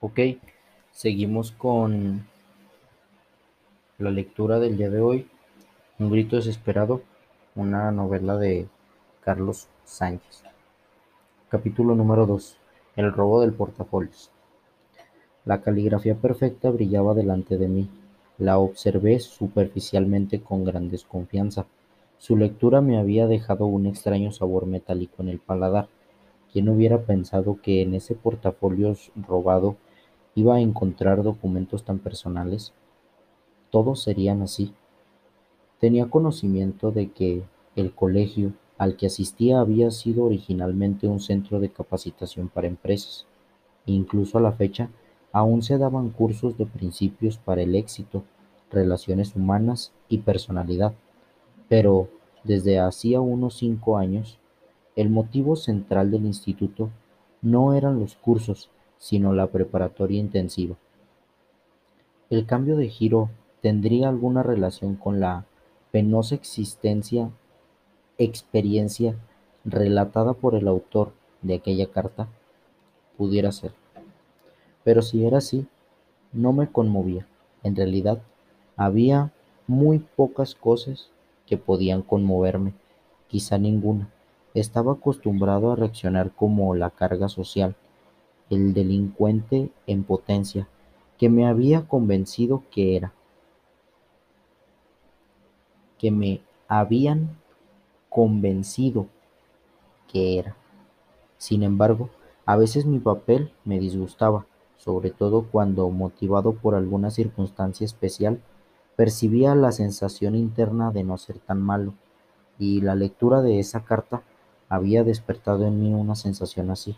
Ok, seguimos con la lectura del día de hoy, Un grito desesperado, una novela de Carlos Sánchez. Capítulo número 2. El robo del portafolios. La caligrafía perfecta brillaba delante de mí. La observé superficialmente con gran desconfianza. Su lectura me había dejado un extraño sabor metálico en el paladar. ¿Quién hubiera pensado que en ese portafolios robado iba a encontrar documentos tan personales? Todos serían así. Tenía conocimiento de que el colegio al que asistía había sido originalmente un centro de capacitación para empresas. Incluso a la fecha, aún se daban cursos de principios para el éxito, relaciones humanas y personalidad. Pero, desde hacía unos cinco años, el motivo central del instituto no eran los cursos, sino la preparatoria intensiva. El cambio de giro tendría alguna relación con la penosa existencia experiencia relatada por el autor de aquella carta, pudiera ser. Pero si era así, no me conmovía. En realidad, había muy pocas cosas que podían conmoverme, quizá ninguna. Estaba acostumbrado a reaccionar como la carga social, el delincuente en potencia, que me había convencido que era, que me habían convencido que era. Sin embargo, a veces mi papel me disgustaba, sobre todo cuando, motivado por alguna circunstancia especial, percibía la sensación interna de no ser tan malo, y la lectura de esa carta había despertado en mí una sensación así.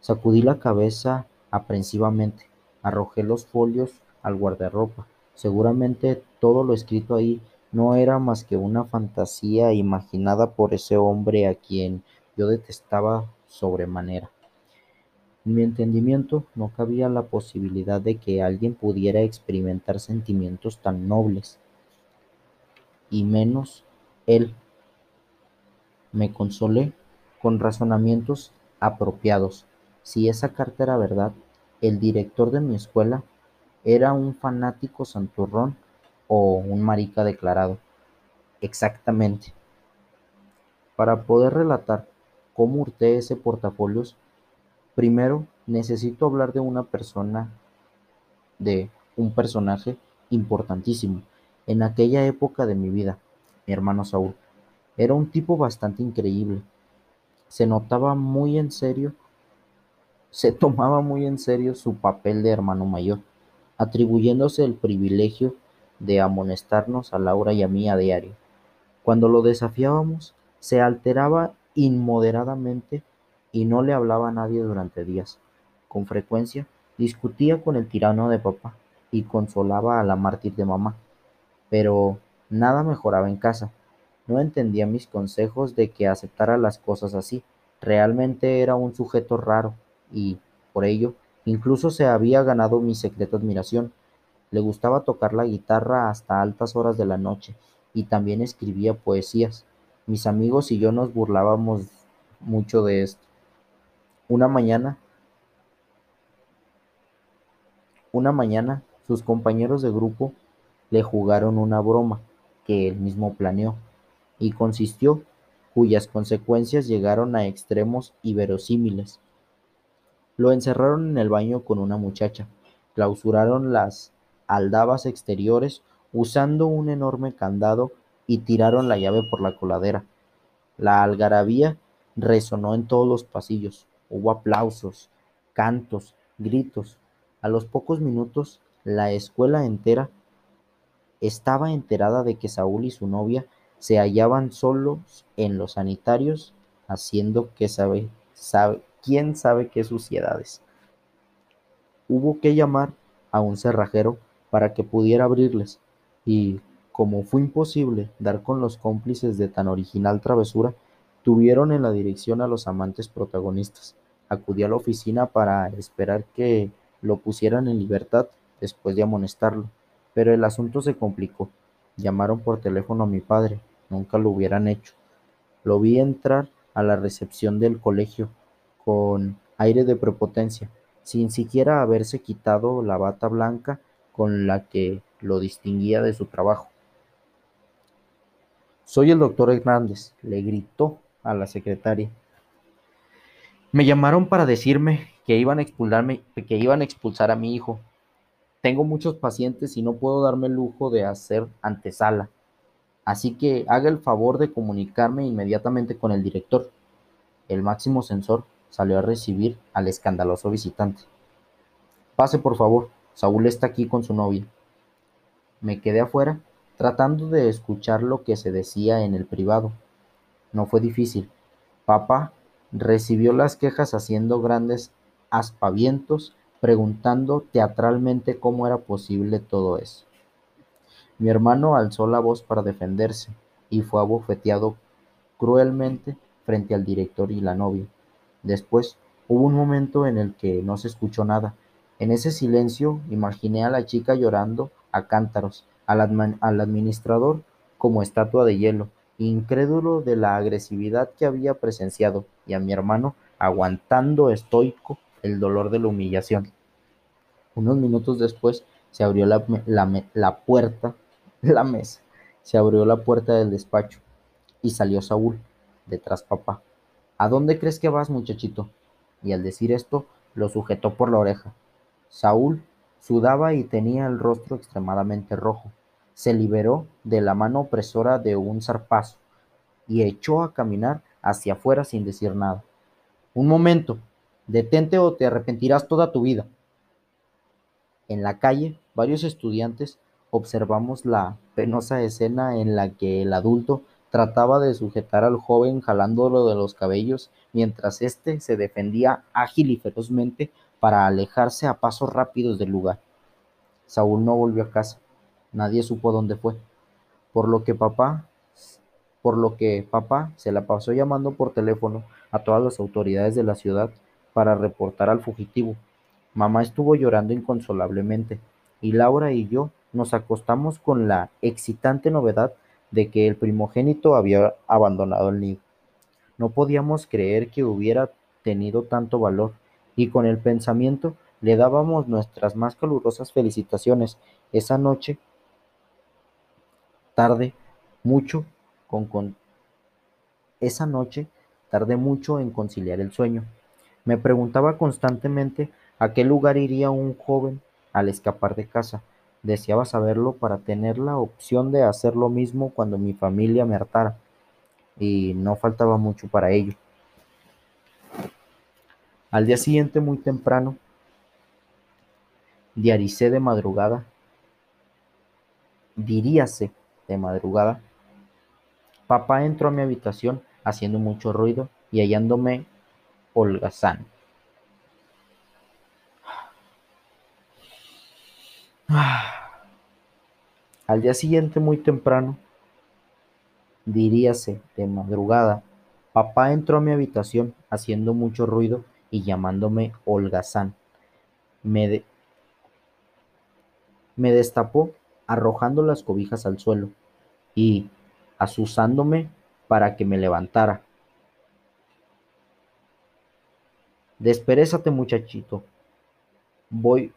Sacudí la cabeza aprensivamente, arrojé los folios al guardarropa. Seguramente todo lo escrito ahí no era más que una fantasía imaginada por ese hombre a quien yo detestaba sobremanera. En mi entendimiento no cabía la posibilidad de que alguien pudiera experimentar sentimientos tan nobles, y menos él. Me consolé con razonamientos apropiados. Si esa carta era verdad, el director de mi escuela era un fanático santurrón o un marica declarado. Exactamente. Para poder relatar cómo hurté ese portafolios, primero necesito hablar de una persona, de un personaje importantísimo en aquella época de mi vida, mi hermano Saúl. Era un tipo bastante increíble. Se notaba muy en serio, se tomaba muy en serio su papel de hermano mayor, atribuyéndose el privilegio de amonestarnos a Laura y a mí a diario. Cuando lo desafiábamos, se alteraba inmoderadamente y no le hablaba a nadie durante días. Con frecuencia, discutía con el tirano de papá y consolaba a la mártir de mamá. Pero nada mejoraba en casa. No entendía mis consejos de que aceptara las cosas así. Realmente era un sujeto raro y, por ello, incluso se había ganado mi secreta admiración. Le gustaba tocar la guitarra hasta altas horas de la noche y también escribía poesías. Mis amigos y yo nos burlábamos mucho de esto. Una mañana, una mañana, sus compañeros de grupo le jugaron una broma que él mismo planeó y consistió, cuyas consecuencias llegaron a extremos inverosímiles. Lo encerraron en el baño con una muchacha, clausuraron las aldabas exteriores usando un enorme candado y tiraron la llave por la coladera. La algarabía resonó en todos los pasillos. Hubo aplausos, cantos, gritos. A los pocos minutos, la escuela entera estaba enterada de que Saúl y su novia se hallaban solos en los sanitarios haciendo que sabe, sabe, quién sabe qué suciedades. Hubo que llamar a un cerrajero para que pudiera abrirles, y, como fue imposible dar con los cómplices de tan original travesura, tuvieron en la dirección a los amantes protagonistas. Acudí a la oficina para esperar que lo pusieran en libertad después de amonestarlo, pero el asunto se complicó. Llamaron por teléfono a mi padre, nunca lo hubieran hecho. Lo vi entrar a la recepción del colegio con aire de prepotencia. sin siquiera haberse quitado la bata blanca con la que lo distinguía de su trabajo. Soy el doctor Hernández, le gritó a la secretaria. Me llamaron para decirme que iban a expulsarme, que iban a expulsar a mi hijo. Tengo muchos pacientes y no puedo darme el lujo de hacer antesala. Así que haga el favor de comunicarme inmediatamente con el director. El máximo censor salió a recibir al escandaloso visitante. Pase, por favor. Saúl está aquí con su novia. Me quedé afuera, tratando de escuchar lo que se decía en el privado. No fue difícil. Papá recibió las quejas haciendo grandes aspavientos, preguntando teatralmente cómo era posible todo eso. Mi hermano alzó la voz para defenderse y fue abofeteado cruelmente frente al director y la novia. Después hubo un momento en el que no se escuchó nada. En ese silencio imaginé a la chica llorando a cántaros, al, administrador como estatua de hielo, incrédulo de la agresividad que había presenciado, y a mi hermano aguantando estoico el dolor de la humillación. Unos minutos después se abrió la, la, puerta, la mesa, se abrió la puerta del despacho y salió Saúl, detrás papá. ¿A dónde crees que vas, muchachito? Y al decir esto, lo sujetó por la oreja. Saúl sudaba y tenía el rostro extremadamente rojo. Se liberó de la mano opresora de un zarpazo y echó a caminar hacia afuera sin decir nada. Un momento, detente o te arrepentirás toda tu vida. En la calle, varios estudiantes observamos la penosa escena en la que el adulto trataba de sujetar al joven jalándolo de los cabellos mientras éste se defendía ágil y ferozmente para alejarse a pasos rápidos del lugar. Saúl no volvió a casa. Nadie supo dónde fue. Por lo que papá, por lo que papá se la pasó llamando por teléfono a todas las autoridades de la ciudad para reportar al fugitivo. Mamá estuvo llorando inconsolablemente y Laura y yo nos acostamos con la excitante novedad de que el primogénito había abandonado el nido. No podíamos creer que hubiera tenido tanto valor y con el pensamiento le dábamos nuestras más calurosas felicitaciones esa noche tarde mucho con, esa noche tardé mucho en conciliar el sueño. Me preguntaba constantemente a qué lugar iría un joven al escapar de casa. Deseaba saberlo para tener la opción de hacer lo mismo cuando mi familia me hartara. Y no faltaba mucho para ello. Al día siguiente, muy temprano, diaricé de madrugada, diríase de madrugada, papá entró a mi habitación haciendo mucho ruido y hallándome holgazán. Al día siguiente, muy temprano, diríase de madrugada, papá entró a mi habitación haciendo mucho ruido y llamándome holgazán. Me, me destapó arrojando las cobijas al suelo y asusándome para que me levantara. Desperésate, muchachito. Voy.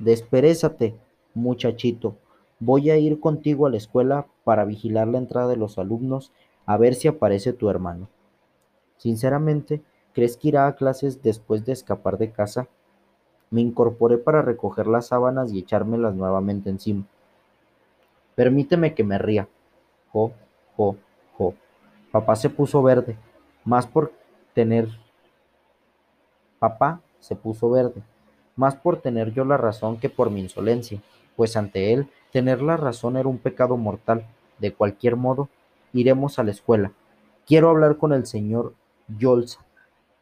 Desperésate, muchachito. Voy a ir contigo a la escuela para vigilar la entrada de los alumnos a ver si aparece tu hermano. Sinceramente, ¿crees que irá a clases después de escapar de casa? Me incorporé para recoger las sábanas y echármelas nuevamente encima. Permíteme que me ría. Jo, jo, jo. Papá se puso verde, más por tener... Papá se puso verde, más por tener yo la razón que por mi insolencia, pues ante él tener la razón era un pecado mortal. De cualquier modo, iremos a la escuela. Quiero hablar con el señor Yolza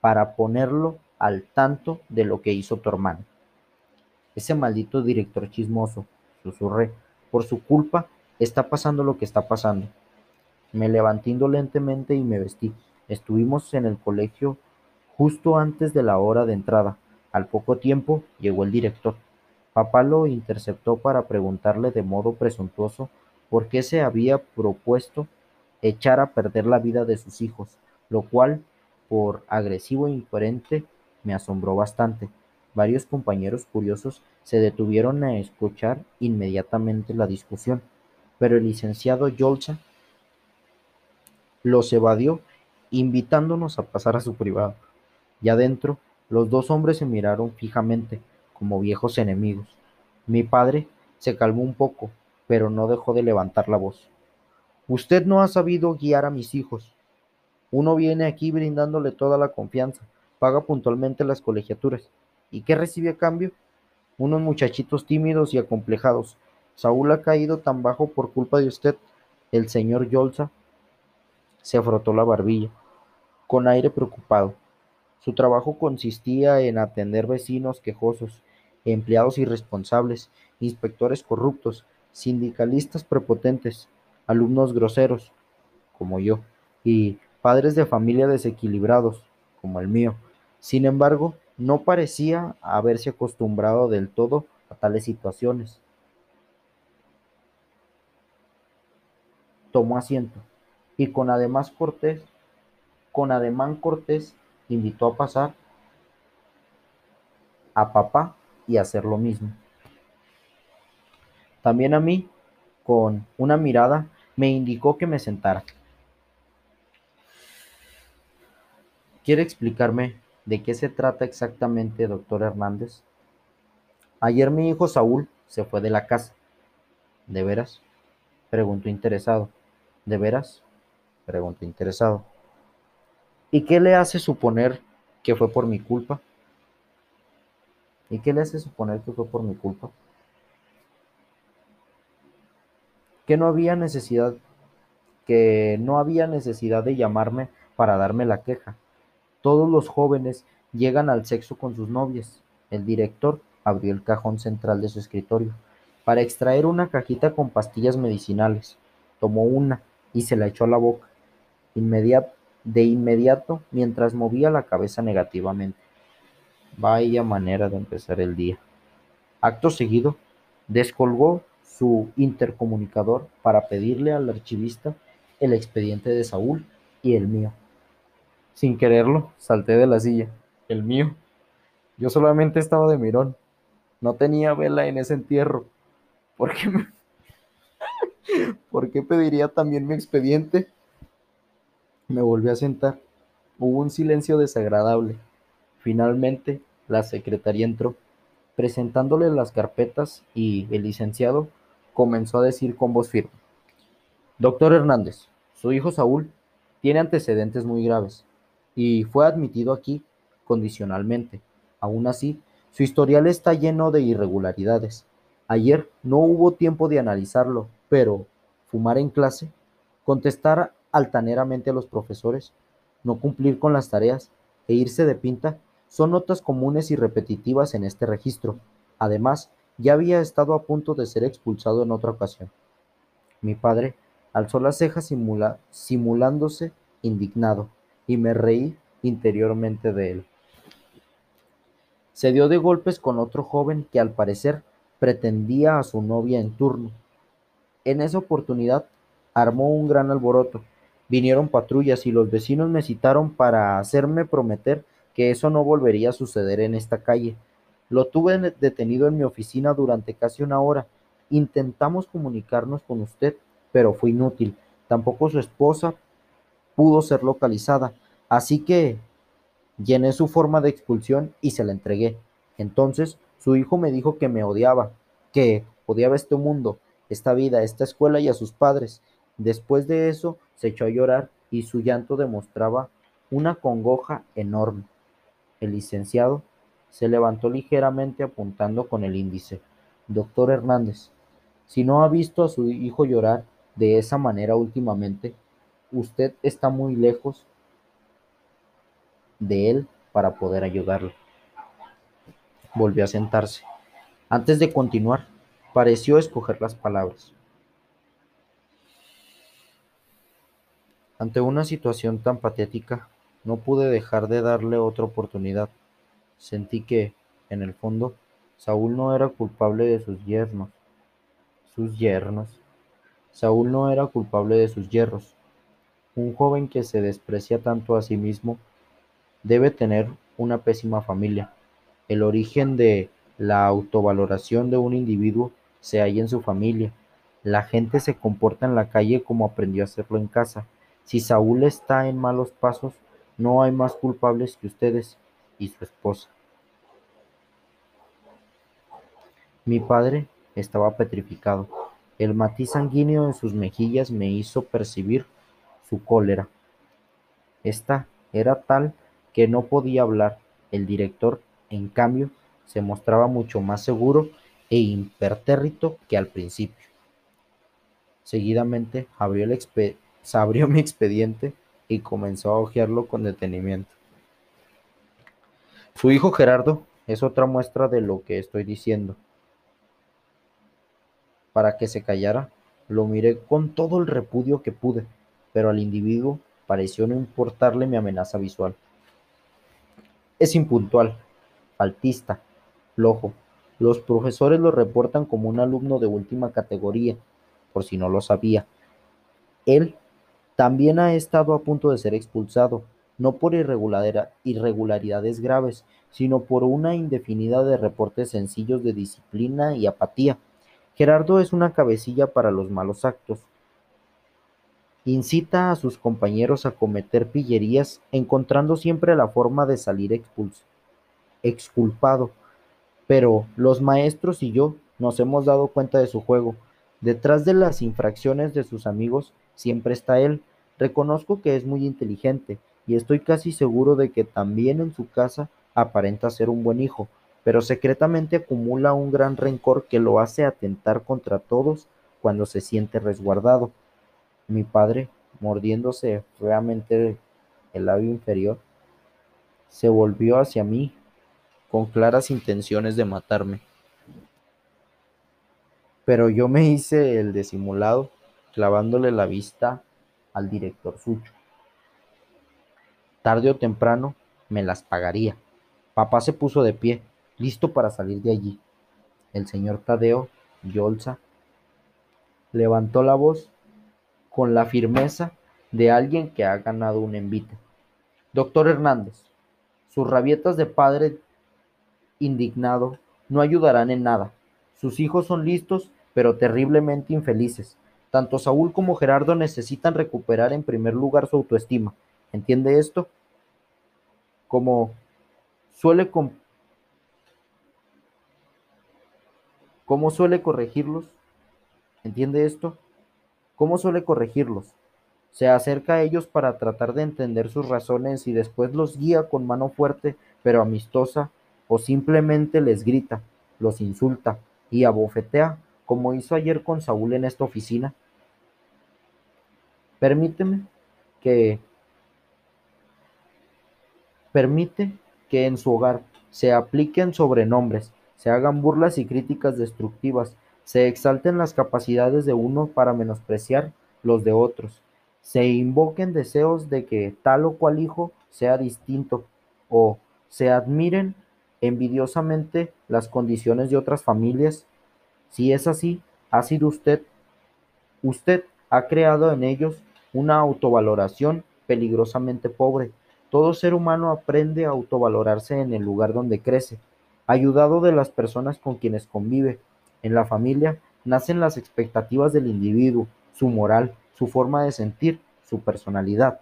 para ponerlo al tanto de lo que hizo tu hermano. Ese maldito director chismoso, susurré, por su culpa está pasando lo que está pasando. Me levanté indolentemente y me vestí. Estuvimos en el colegio justo antes de la hora de entrada. Al poco tiempo llegó el director. Papá lo interceptó para preguntarle de modo presuntuoso por qué se había propuesto echar a perder la vida de sus hijos, lo cual, por agresivo e incoherente, me asombró bastante. Varios compañeros curiosos se detuvieron a escuchar inmediatamente la discusión, pero el licenciado Yolza los evadió, invitándonos a pasar a su privado. Ya dentro, los dos hombres se miraron fijamente, como viejos enemigos. Mi padre se calmó un poco, pero no dejó de levantar la voz. Usted no ha sabido guiar a mis hijos. Uno viene aquí brindándole toda la confianza, paga puntualmente las colegiaturas. ¿Y qué recibe a cambio? Unos muchachitos tímidos y acomplejados. Saúl ha caído tan bajo por culpa de usted. El señor Yolza se frotó la barbilla, con aire preocupado. Su trabajo consistía en atender vecinos quejosos, empleados irresponsables, inspectores corruptos, sindicalistas prepotentes, alumnos groseros, como yo, y padres de familia desequilibrados, como el mío. Sin embargo, no parecía haberse acostumbrado del todo a tales situaciones. Tomó asiento y con además cortés, con ademán cortés, invitó a pasar a papá y hacer lo mismo. También a mí, con una mirada, me indicó que me sentara. ¿Quiere explicarme de qué se trata exactamente, doctor Hernández? Ayer mi hijo Saúl se fue de la casa. ¿De veras? Preguntó interesado. ¿De veras? Preguntó interesado. ¿Y qué le hace suponer que fue por mi culpa? ¿Y qué le hace suponer que fue por mi culpa? Que no había necesidad que no había necesidad de llamarme para darme la queja. Todos los jóvenes llegan al sexo con sus novias. El director abrió el cajón central de su escritorio para extraer una cajita con pastillas medicinales. Tomó una y se la echó a la boca. De inmediato, mientras movía la cabeza negativamente. Vaya manera de empezar el día. Acto seguido, descolgó su intercomunicador para pedirle al archivista el expediente de Saúl y el mío. Sin quererlo, salté de la silla. El mío. Yo solamente estaba de mirón. No tenía vela en ese entierro. ¿Por qué, me... ¿Por qué pediría también mi expediente? Me volví a sentar. Hubo un silencio desagradable. Finalmente, la secretaria entró, presentándole las carpetas y el licenciado comenzó a decir con voz firme. Doctor Hernández, su hijo Saúl tiene antecedentes muy graves y fue admitido aquí condicionalmente. Aún así, su historial está lleno de irregularidades. Ayer no hubo tiempo de analizarlo, pero fumar en clase, contestar altaneramente a los profesores, no cumplir con las tareas e irse de pinta son notas comunes y repetitivas en este registro. Además, ya había estado a punto de ser expulsado en otra ocasión. Mi padre alzó las cejas simulándose indignado, y me reí interiormente de él. Se dio de golpes con otro joven que al parecer pretendía a su novia en turno. En esa oportunidad armó un gran alboroto. Vinieron patrullas y los vecinos me citaron para hacerme prometer que eso no volvería a suceder en esta calle. Lo tuve detenido en mi oficina durante casi una hora. Intentamos comunicarnos con usted, pero fue inútil. Tampoco su esposa pudo ser localizada. Así que llené su forma de expulsión y se la entregué. Entonces su hijo me dijo que me odiaba, que odiaba este mundo, esta vida, esta escuela y a sus padres. Después de eso se echó a llorar y su llanto demostraba una congoja enorme. El licenciado se levantó ligeramente apuntando con el índice. Doctor Hernández, si no ha visto a su hijo llorar de esa manera últimamente, usted está muy lejos de él para poder ayudarlo. Volvió a sentarse. Antes de continuar, pareció escoger las palabras. Ante una situación tan patética, no pude dejar de darle otra oportunidad. Sentí que, en el fondo, Saúl no era culpable de sus yernos. Sus yernos. Saúl no era culpable de sus yerros. Un joven que se desprecia tanto a sí mismo debe tener una pésima familia. El origen de la autovaloración de un individuo se halla en su familia. La gente se comporta en la calle como aprendió a hacerlo en casa. Si Saúl está en malos pasos, no hay más culpables que ustedes y su esposa. Mi padre estaba petrificado. El matiz sanguíneo en sus mejillas me hizo percibir su cólera. Esta era tal que no podía hablar. El director, en cambio, se mostraba mucho más seguro e impertérrito que al principio. Seguidamente abrió, abrió mi expediente y comenzó a hojearlo con detenimiento. Su hijo Gerardo es otra muestra de lo que estoy diciendo. Para que se callara, lo miré con todo el repudio que pude, pero al individuo pareció no importarle mi amenaza visual. Es impuntual, faltista, flojo. Los profesores lo reportan como un alumno de última categoría, por si no lo sabía. Él también ha estado a punto de ser expulsado, no por irregularidades graves, sino por una indefinida de reportes sencillos de disciplina y apatía. Gerardo es una cabecilla para los malos actos. Incita a sus compañeros a cometer pillerías, encontrando siempre la forma de salir expulso, exculpado. Pero los maestros y yo nos hemos dado cuenta de su juego. Detrás de las infracciones de sus amigos siempre está él. Reconozco que es muy inteligente y estoy casi seguro de que también en su casa aparenta ser un buen hijo, pero secretamente acumula un gran rencor que lo hace atentar contra todos cuando se siente resguardado. Mi padre, mordiéndose feamente el labio inferior, se volvió hacia mí con claras intenciones de matarme. Pero yo me hice el disimulado, clavándole la vista al director Sucho. Tarde o temprano me las pagaría. Papá se puso de pie, listo para salir de allí. El señor Tadeo Yolza levantó la voz con la firmeza de alguien que ha ganado un envite. Doctor Hernández, sus rabietas de padre indignado no ayudarán en nada. Sus hijos son listos, pero terriblemente infelices. Tanto Saúl como Gerardo necesitan recuperar en primer lugar su autoestima. ¿Entiende esto? Como suele, ¿Cómo suele corregirlos? ¿Entiende esto? ¿Cómo suele corregirlos? Se acerca a ellos para tratar de entender sus razones y después los guía con mano fuerte pero amistosa o simplemente les grita, los insulta y abofetea como hizo ayer con Saúl en esta oficina. Permíteme que permite que en su hogar se apliquen sobrenombres, se hagan burlas y críticas destructivas, se exalten las capacidades de uno para menospreciar los de otros, se invoquen deseos de que tal o cual hijo sea distinto, o se admiren envidiosamente las condiciones de otras familias. Si es así, ha sido usted, usted ha creado en ellos una autovaloración peligrosamente pobre. Todo ser humano aprende a autovalorarse en el lugar donde crece, ayudado de las personas con quienes convive, en la familia nacen las expectativas del individuo, su moral, su forma de sentir, su personalidad.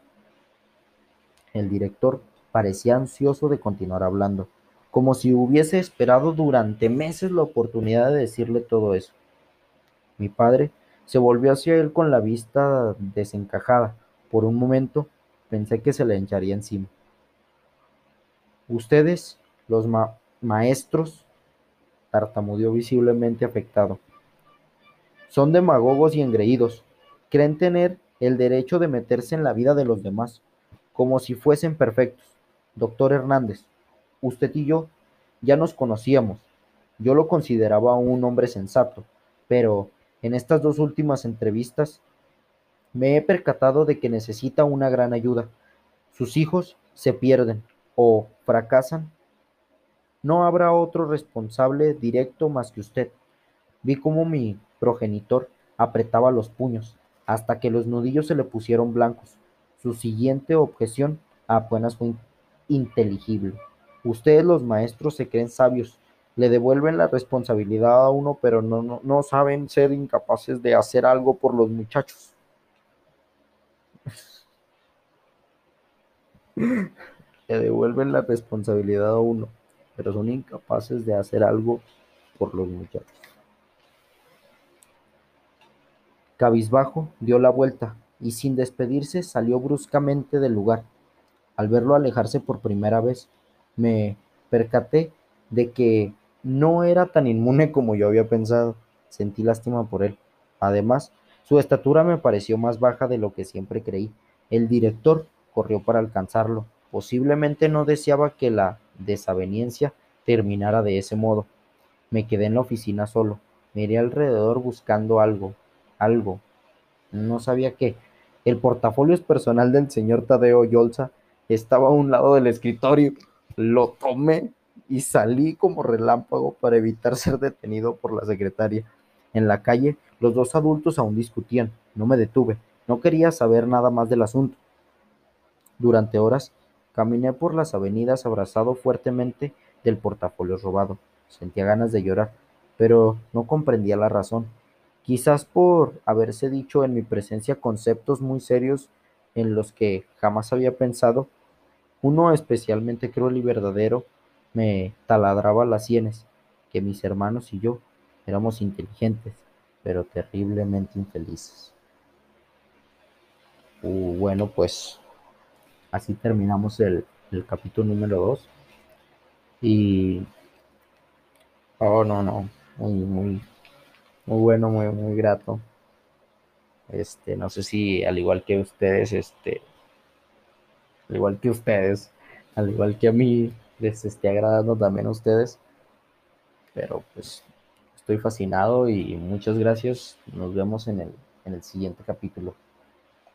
El director parecía ansioso de continuar hablando, como si hubiese esperado durante meses la oportunidad de decirle todo eso. Mi padre se volvió hacia él con la vista desencajada. Por un momento pensé que se le echaría encima. Ustedes, los maestros, tartamudeó visiblemente afectado. Son demagogos y engreídos. Creen tener el derecho de meterse en la vida de los demás, como si fuesen perfectos. Doctor Hernández, usted y yo ya nos conocíamos. Yo lo consideraba un hombre sensato, pero en estas dos últimas entrevistas me he percatado de que necesita una gran ayuda. Sus hijos se pierden o fracasan no habrá otro responsable directo más que usted. Vi cómo mi progenitor apretaba los puños, hasta que los nudillos se le pusieron blancos. Su siguiente objeción apenas fue inteligible. Ustedes los maestros se creen sabios, le devuelven la responsabilidad a uno, pero no, no, no saben ser incapaces de hacer algo por los muchachos. le devuelven la responsabilidad a uno, pero son incapaces de hacer algo por los muchachos. Cabizbajo dio la vuelta y sin despedirse salió bruscamente del lugar. Al verlo alejarse por primera vez, me percaté de que no era tan inmune como yo había pensado. Sentí lástima por él. Además, su estatura me pareció más baja de lo que siempre creí. El director corrió para alcanzarlo. Posiblemente no deseaba que la desaveniencia terminara de ese modo. Me quedé en la oficina solo. Miré alrededor buscando algo, algo. No sabía qué. El portafolio personal del señor Tadeo Yolza estaba a un lado del escritorio. Lo tomé y salí como relámpago para evitar ser detenido por la secretaria. En la calle, los dos adultos aún discutían. No me detuve. No quería saber nada más del asunto. Durante horas, caminé por las avenidas abrazado fuertemente del portafolio robado. Sentía ganas de llorar, pero no comprendía la razón. Quizás por haberse dicho en mi presencia conceptos muy serios en los que jamás había pensado, uno especialmente cruel y verdadero me taladraba las sienes, que mis hermanos y yo éramos inteligentes, pero terriblemente infelices. Uh, bueno, pues así terminamos el, el capítulo número 2. Y... Oh, no, no. Muy, muy, muy bueno, muy, muy grato. Este, no sé si al igual que ustedes, este, al igual que ustedes, al igual que a mí, les esté agradando también a ustedes. Pero pues estoy fascinado y muchas gracias. Nos vemos en el, en el siguiente capítulo.